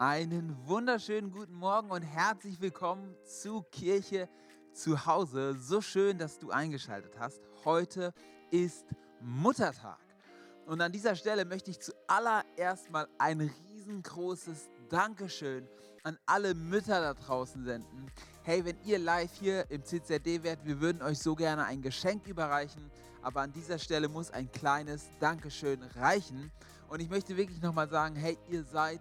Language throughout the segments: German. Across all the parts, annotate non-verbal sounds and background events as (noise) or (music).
Einen wunderschönen guten Morgen und herzlich willkommen zu Kirche zu Hause. So schön, dass du eingeschaltet hast. Heute ist Muttertag. Und an dieser Stelle möchte ich zuallererst mal ein riesengroßes Dankeschön an alle Mütter da draußen senden. Hey, wenn ihr live hier im CZD wärt, wir würden euch so gerne ein Geschenk überreichen. Aber an dieser Stelle muss ein kleines Dankeschön reichen. Und ich möchte wirklich nochmal sagen, hey, ihr seid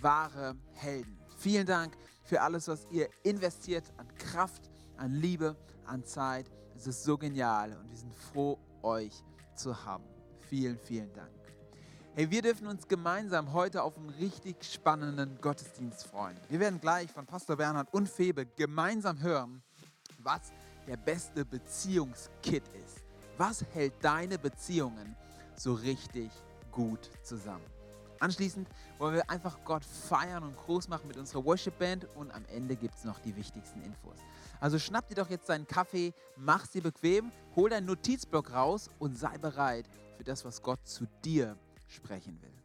wahre Helden. Vielen Dank für alles, was ihr investiert an Kraft, an Liebe, an Zeit. Es ist so genial und wir sind froh, euch zu haben. Vielen, vielen Dank. Hey, wir dürfen uns gemeinsam heute auf einen richtig spannenden Gottesdienst freuen. Wir werden gleich von Pastor Bernhard und Febe gemeinsam hören, was der beste Beziehungskit ist. Was hält deine Beziehungen so richtig gut zusammen? Anschließend wollen wir einfach Gott feiern und groß machen mit unserer Worship Band und am Ende gibt es noch die wichtigsten Infos. Also schnapp dir doch jetzt deinen Kaffee, mach sie bequem, hol deinen Notizblock raus und sei bereit für das, was Gott zu dir sprechen will.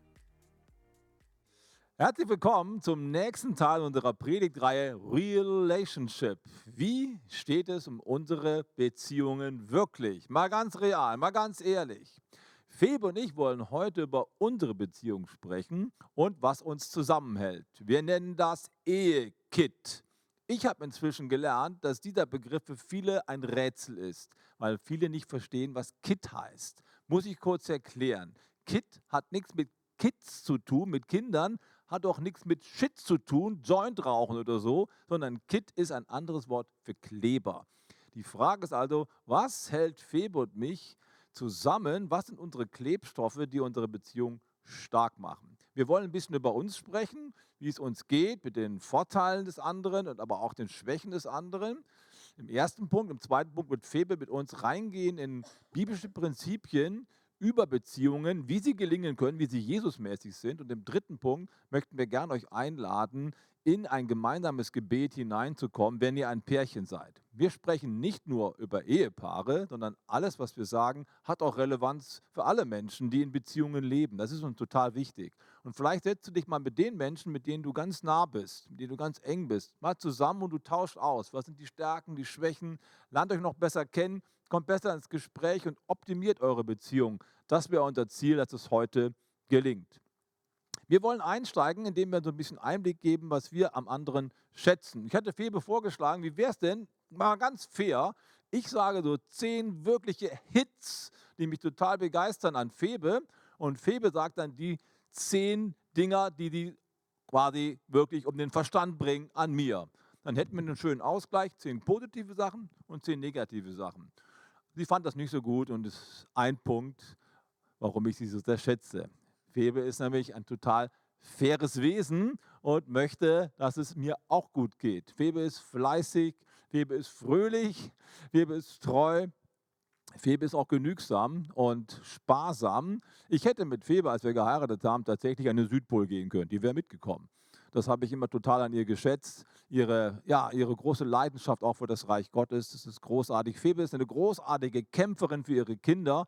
Herzlich willkommen zum nächsten Teil unserer Predigtreihe Relationship. Wie steht es um unsere Beziehungen wirklich? Mal ganz real, mal ganz ehrlich. Febe und ich wollen heute über unsere Beziehung sprechen und was uns zusammenhält. Wir nennen das Ehekit. Ich habe inzwischen gelernt, dass dieser Begriff für viele ein Rätsel ist, weil viele nicht verstehen, was Kit heißt. Muss ich kurz erklären. Kit hat nichts mit Kids zu tun, mit Kindern, hat auch nichts mit Shit zu tun, Joint rauchen oder so, sondern Kit ist ein anderes Wort für Kleber. Die Frage ist also, was hält Febe und mich zusammen, was sind unsere Klebstoffe, die unsere Beziehung stark machen. Wir wollen ein bisschen über uns sprechen, wie es uns geht mit den Vorteilen des anderen und aber auch den Schwächen des anderen. Im ersten Punkt, im zweiten Punkt wird Febe mit uns reingehen in biblische Prinzipien über Beziehungen, wie sie gelingen können, wie sie Jesusmäßig sind. Und im dritten Punkt möchten wir gerne euch einladen, in ein gemeinsames Gebet hineinzukommen, wenn ihr ein Pärchen seid. Wir sprechen nicht nur über Ehepaare, sondern alles, was wir sagen, hat auch Relevanz für alle Menschen, die in Beziehungen leben. Das ist uns total wichtig. Und vielleicht setzt du dich mal mit den Menschen, mit denen du ganz nah bist, mit denen du ganz eng bist, mal zusammen und du tauscht aus. Was sind die Stärken, die Schwächen? Lernt euch noch besser kennen, kommt besser ins Gespräch und optimiert eure Beziehung. Das wäre unser Ziel, dass es heute gelingt. Wir wollen einsteigen, indem wir so ein bisschen Einblick geben, was wir am anderen schätzen. Ich hatte Febe vorgeschlagen, wie wäre es denn, mal ganz fair, ich sage so zehn wirkliche Hits, die mich total begeistern an Febe. Und Febe sagt dann die zehn Dinger, die die quasi wirklich um den Verstand bringen an mir. Dann hätten wir einen schönen Ausgleich, zehn positive Sachen und zehn negative Sachen. Sie fand das nicht so gut und ist ein Punkt, warum ich sie so sehr schätze. Febe ist nämlich ein total faires Wesen und möchte, dass es mir auch gut geht. Febe ist fleißig, Febe ist fröhlich, Febe ist treu, Febe ist auch genügsam und sparsam. Ich hätte mit Febe, als wir geheiratet haben, tatsächlich an den Südpol gehen können. Die wäre mitgekommen. Das habe ich immer total an ihr geschätzt. Ihre, ja, ihre große Leidenschaft auch für das Reich Gottes. Das ist großartig. Febe ist eine großartige Kämpferin für ihre Kinder.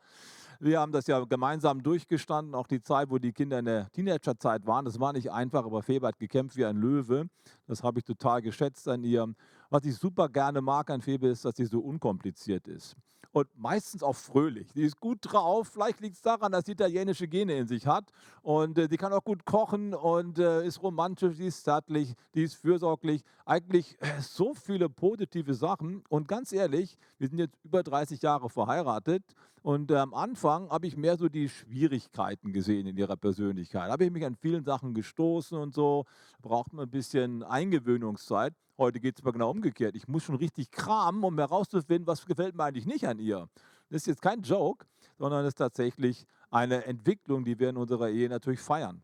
Wir haben das ja gemeinsam durchgestanden, auch die Zeit, wo die Kinder in der Teenagerzeit waren. Das war nicht einfach, aber Febe hat gekämpft wie ein Löwe. Das habe ich total geschätzt an ihr. Was ich super gerne mag an Febe ist, dass sie so unkompliziert ist und meistens auch fröhlich. Die ist gut drauf. Vielleicht liegt es daran, dass sie italienische Gene in sich hat. Und äh, sie kann auch gut kochen und äh, ist romantisch, die ist zärtlich, die ist fürsorglich. Eigentlich äh, so viele positive Sachen. Und ganz ehrlich, wir sind jetzt über 30 Jahre verheiratet. Und äh, am Anfang habe ich mehr so die Schwierigkeiten gesehen in ihrer Persönlichkeit. Habe ich mich an vielen Sachen gestoßen und so. Braucht man ein bisschen Eingewöhnungszeit. Heute geht es aber genau umgekehrt. Ich muss schon richtig kramen, um herauszufinden, was gefällt mir eigentlich nicht an ihr. Das ist jetzt kein Joke, sondern es ist tatsächlich eine Entwicklung, die wir in unserer Ehe natürlich feiern.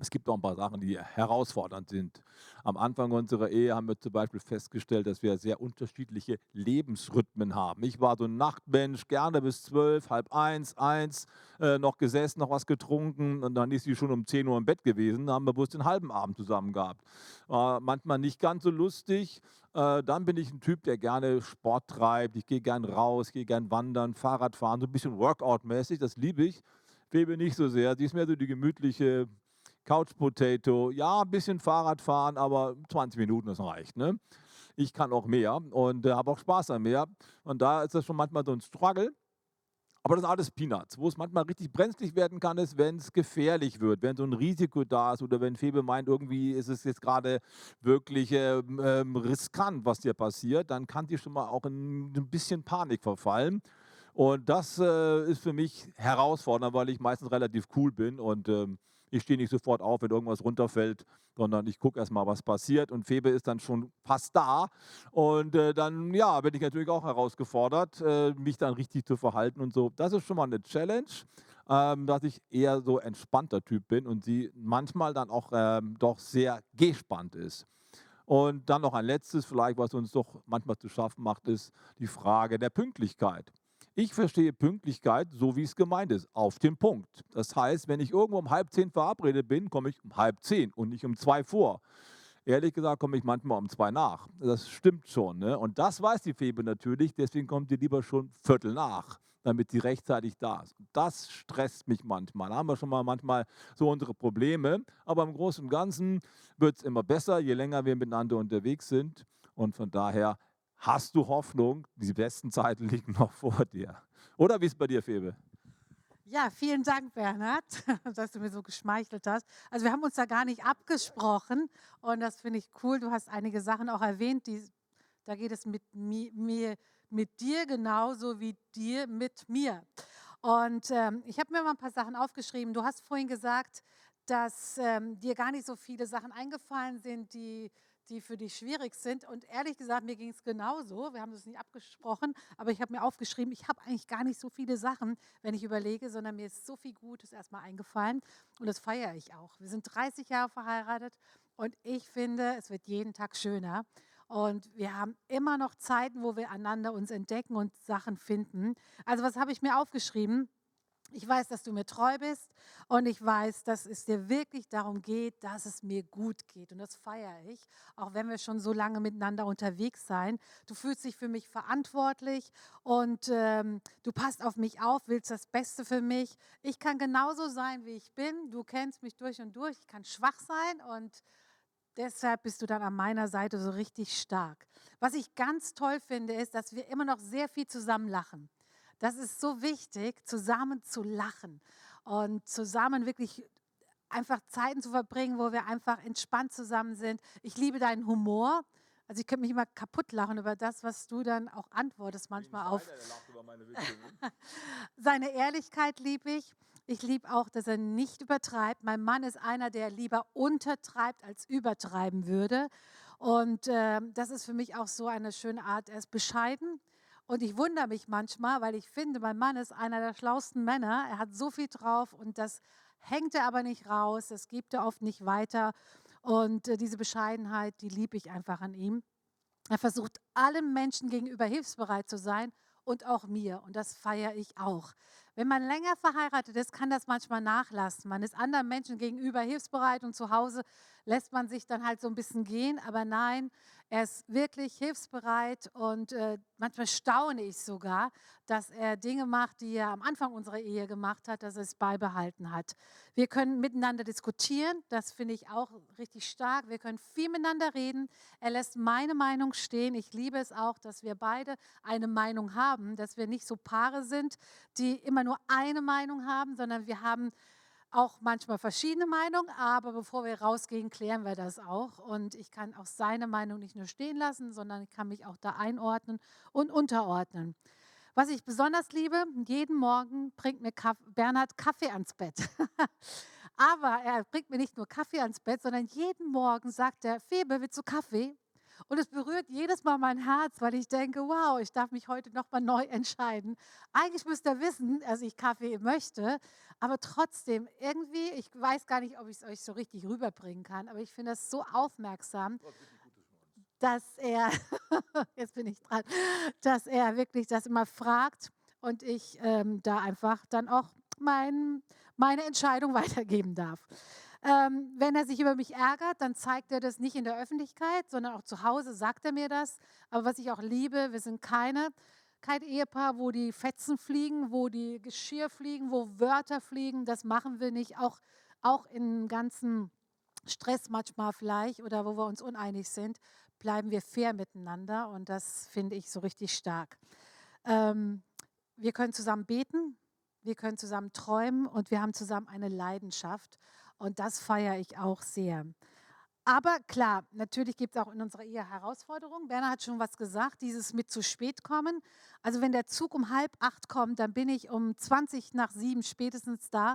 Es gibt auch ein paar Sachen, die herausfordernd sind. Am Anfang unserer Ehe haben wir zum Beispiel festgestellt, dass wir sehr unterschiedliche Lebensrhythmen haben. Ich war so ein Nachtmensch, gerne bis zwölf, halb eins, eins, äh, noch gesessen, noch was getrunken und dann ist sie schon um 10 Uhr im Bett gewesen. Da haben wir bloß den halben Abend zusammen gehabt. Äh, manchmal nicht ganz so lustig. Äh, dann bin ich ein Typ, der gerne Sport treibt. Ich gehe gern raus, gehe gern wandern, Fahrrad fahren, so ein bisschen Workout-mäßig, das liebe ich. Febe nicht so sehr. Sie ist mehr so die gemütliche Couch Potato, ja, ein bisschen Fahrrad fahren, aber 20 Minuten, das reicht. Ne? Ich kann auch mehr und äh, habe auch Spaß an mehr. Und da ist das schon manchmal so ein Struggle. Aber das sind alles Peanuts. Wo es manchmal richtig brenzlig werden kann, ist, wenn es gefährlich wird, wenn so ein Risiko da ist oder wenn Febe meint, irgendwie ist es jetzt gerade wirklich ähm, ähm, riskant, was dir passiert, dann kann die schon mal auch in ein bisschen Panik verfallen. Und das äh, ist für mich herausfordernd, weil ich meistens relativ cool bin und ähm, ich stehe nicht sofort auf, wenn irgendwas runterfällt, sondern ich gucke erstmal, was passiert. Und Febe ist dann schon fast da. Und äh, dann, ja, bin ich natürlich auch herausgefordert, äh, mich dann richtig zu verhalten und so. Das ist schon mal eine Challenge, ähm, dass ich eher so entspannter Typ bin und sie manchmal dann auch ähm, doch sehr gespannt ist. Und dann noch ein letztes, vielleicht, was uns doch manchmal zu schaffen macht, ist die Frage der Pünktlichkeit. Ich verstehe Pünktlichkeit so, wie es gemeint ist, auf den Punkt. Das heißt, wenn ich irgendwo um halb zehn verabredet bin, komme ich um halb zehn und nicht um zwei vor. Ehrlich gesagt komme ich manchmal um zwei nach. Das stimmt schon. Ne? Und das weiß die Febe natürlich, deswegen kommt sie lieber schon Viertel nach, damit sie rechtzeitig da ist. Das stresst mich manchmal. Da haben wir schon mal manchmal so unsere Probleme. Aber im Großen und Ganzen wird es immer besser, je länger wir miteinander unterwegs sind. Und von daher hast du Hoffnung, die besten Zeiten (laughs) liegen noch vor dir. Oder wie ist es bei dir, Febe? Ja, vielen Dank, Bernhard, (laughs) dass du mir so geschmeichelt hast. Also wir haben uns da gar nicht abgesprochen und das finde ich cool. Du hast einige Sachen auch erwähnt, die, da geht es mit mir, mit dir genauso wie dir mit mir. Und ähm, ich habe mir mal ein paar Sachen aufgeschrieben. Du hast vorhin gesagt, dass ähm, dir gar nicht so viele Sachen eingefallen sind, die die für dich schwierig sind. Und ehrlich gesagt, mir ging es genauso. Wir haben das nicht abgesprochen, aber ich habe mir aufgeschrieben, ich habe eigentlich gar nicht so viele Sachen, wenn ich überlege, sondern mir ist so viel Gutes erstmal eingefallen und das feiere ich auch. Wir sind 30 Jahre verheiratet und ich finde, es wird jeden Tag schöner. Und wir haben immer noch Zeiten, wo wir einander uns entdecken und Sachen finden. Also was habe ich mir aufgeschrieben? Ich weiß, dass du mir treu bist und ich weiß, dass es dir wirklich darum geht, dass es mir gut geht. Und das feiere ich, auch wenn wir schon so lange miteinander unterwegs sein. Du fühlst dich für mich verantwortlich und ähm, du passt auf mich auf, willst das Beste für mich. Ich kann genauso sein, wie ich bin. Du kennst mich durch und durch. Ich kann schwach sein und deshalb bist du dann an meiner Seite so richtig stark. Was ich ganz toll finde, ist, dass wir immer noch sehr viel zusammen lachen. Das ist so wichtig, zusammen zu lachen und zusammen wirklich einfach Zeiten zu verbringen, wo wir einfach entspannt zusammen sind. Ich liebe deinen Humor. Also ich könnte mich immer kaputt lachen über das, was du dann auch antwortest manchmal auf. Ne? (laughs) Seine Ehrlichkeit liebe ich. Ich liebe auch, dass er nicht übertreibt. Mein Mann ist einer, der lieber untertreibt als übertreiben würde. Und äh, das ist für mich auch so eine schöne Art. Er ist bescheiden. Und ich wundere mich manchmal, weil ich finde, mein Mann ist einer der schlauesten Männer. Er hat so viel drauf und das hängt er aber nicht raus, das gibt er oft nicht weiter. Und äh, diese Bescheidenheit, die liebe ich einfach an ihm. Er versucht allen Menschen gegenüber hilfsbereit zu sein und auch mir. Und das feiere ich auch. Wenn man länger verheiratet ist, kann das manchmal nachlassen. Man ist anderen Menschen gegenüber hilfsbereit und zu Hause lässt man sich dann halt so ein bisschen gehen. Aber nein, er ist wirklich hilfsbereit und äh, manchmal staune ich sogar, dass er Dinge macht, die er am Anfang unserer Ehe gemacht hat, dass er es beibehalten hat. Wir können miteinander diskutieren, das finde ich auch richtig stark. Wir können viel miteinander reden. Er lässt meine Meinung stehen. Ich liebe es auch, dass wir beide eine Meinung haben, dass wir nicht so Paare sind, die immer nur eine Meinung haben, sondern wir haben auch manchmal verschiedene Meinungen, aber bevor wir rausgehen, klären wir das auch. Und ich kann auch seine Meinung nicht nur stehen lassen, sondern ich kann mich auch da einordnen und unterordnen. Was ich besonders liebe, jeden Morgen bringt mir Kaff Bernhard Kaffee ans Bett. (laughs) aber er bringt mir nicht nur Kaffee ans Bett, sondern jeden Morgen sagt er, Febe, willst du Kaffee? Und es berührt jedes Mal mein Herz, weil ich denke, wow, ich darf mich heute nochmal neu entscheiden. Eigentlich müsst ihr wissen, dass ich Kaffee möchte, aber trotzdem, irgendwie, ich weiß gar nicht, ob ich es euch so richtig rüberbringen kann, aber ich finde das so aufmerksam, dass er, (laughs) jetzt bin ich dran, dass er wirklich das immer fragt und ich ähm, da einfach dann auch mein, meine Entscheidung (laughs) weitergeben darf. Ähm, wenn er sich über mich ärgert, dann zeigt er das nicht in der Öffentlichkeit, sondern auch zu Hause sagt er mir das. Aber was ich auch liebe, wir sind keine, kein Ehepaar, wo die Fetzen fliegen, wo die Geschirr fliegen, wo Wörter fliegen. Das machen wir nicht. Auch auch im ganzen Stress manchmal vielleicht oder wo wir uns uneinig sind, bleiben wir fair miteinander und das finde ich so richtig stark. Ähm, wir können zusammen beten, wir können zusammen träumen und wir haben zusammen eine Leidenschaft und das feiere ich auch sehr. Aber klar, natürlich gibt es auch in unserer Ehe Herausforderungen. Werner hat schon was gesagt, dieses mit zu spät kommen. Also wenn der Zug um halb acht kommt, dann bin ich um 20 nach sieben spätestens da.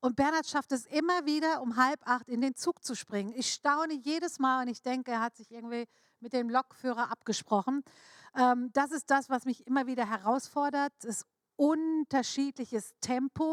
Und Bernhard schafft es immer wieder, um halb acht in den Zug zu springen. Ich staune jedes Mal und ich denke, er hat sich irgendwie mit dem Lokführer abgesprochen. Ähm, das ist das, was mich immer wieder herausfordert. Das unterschiedliches Tempo.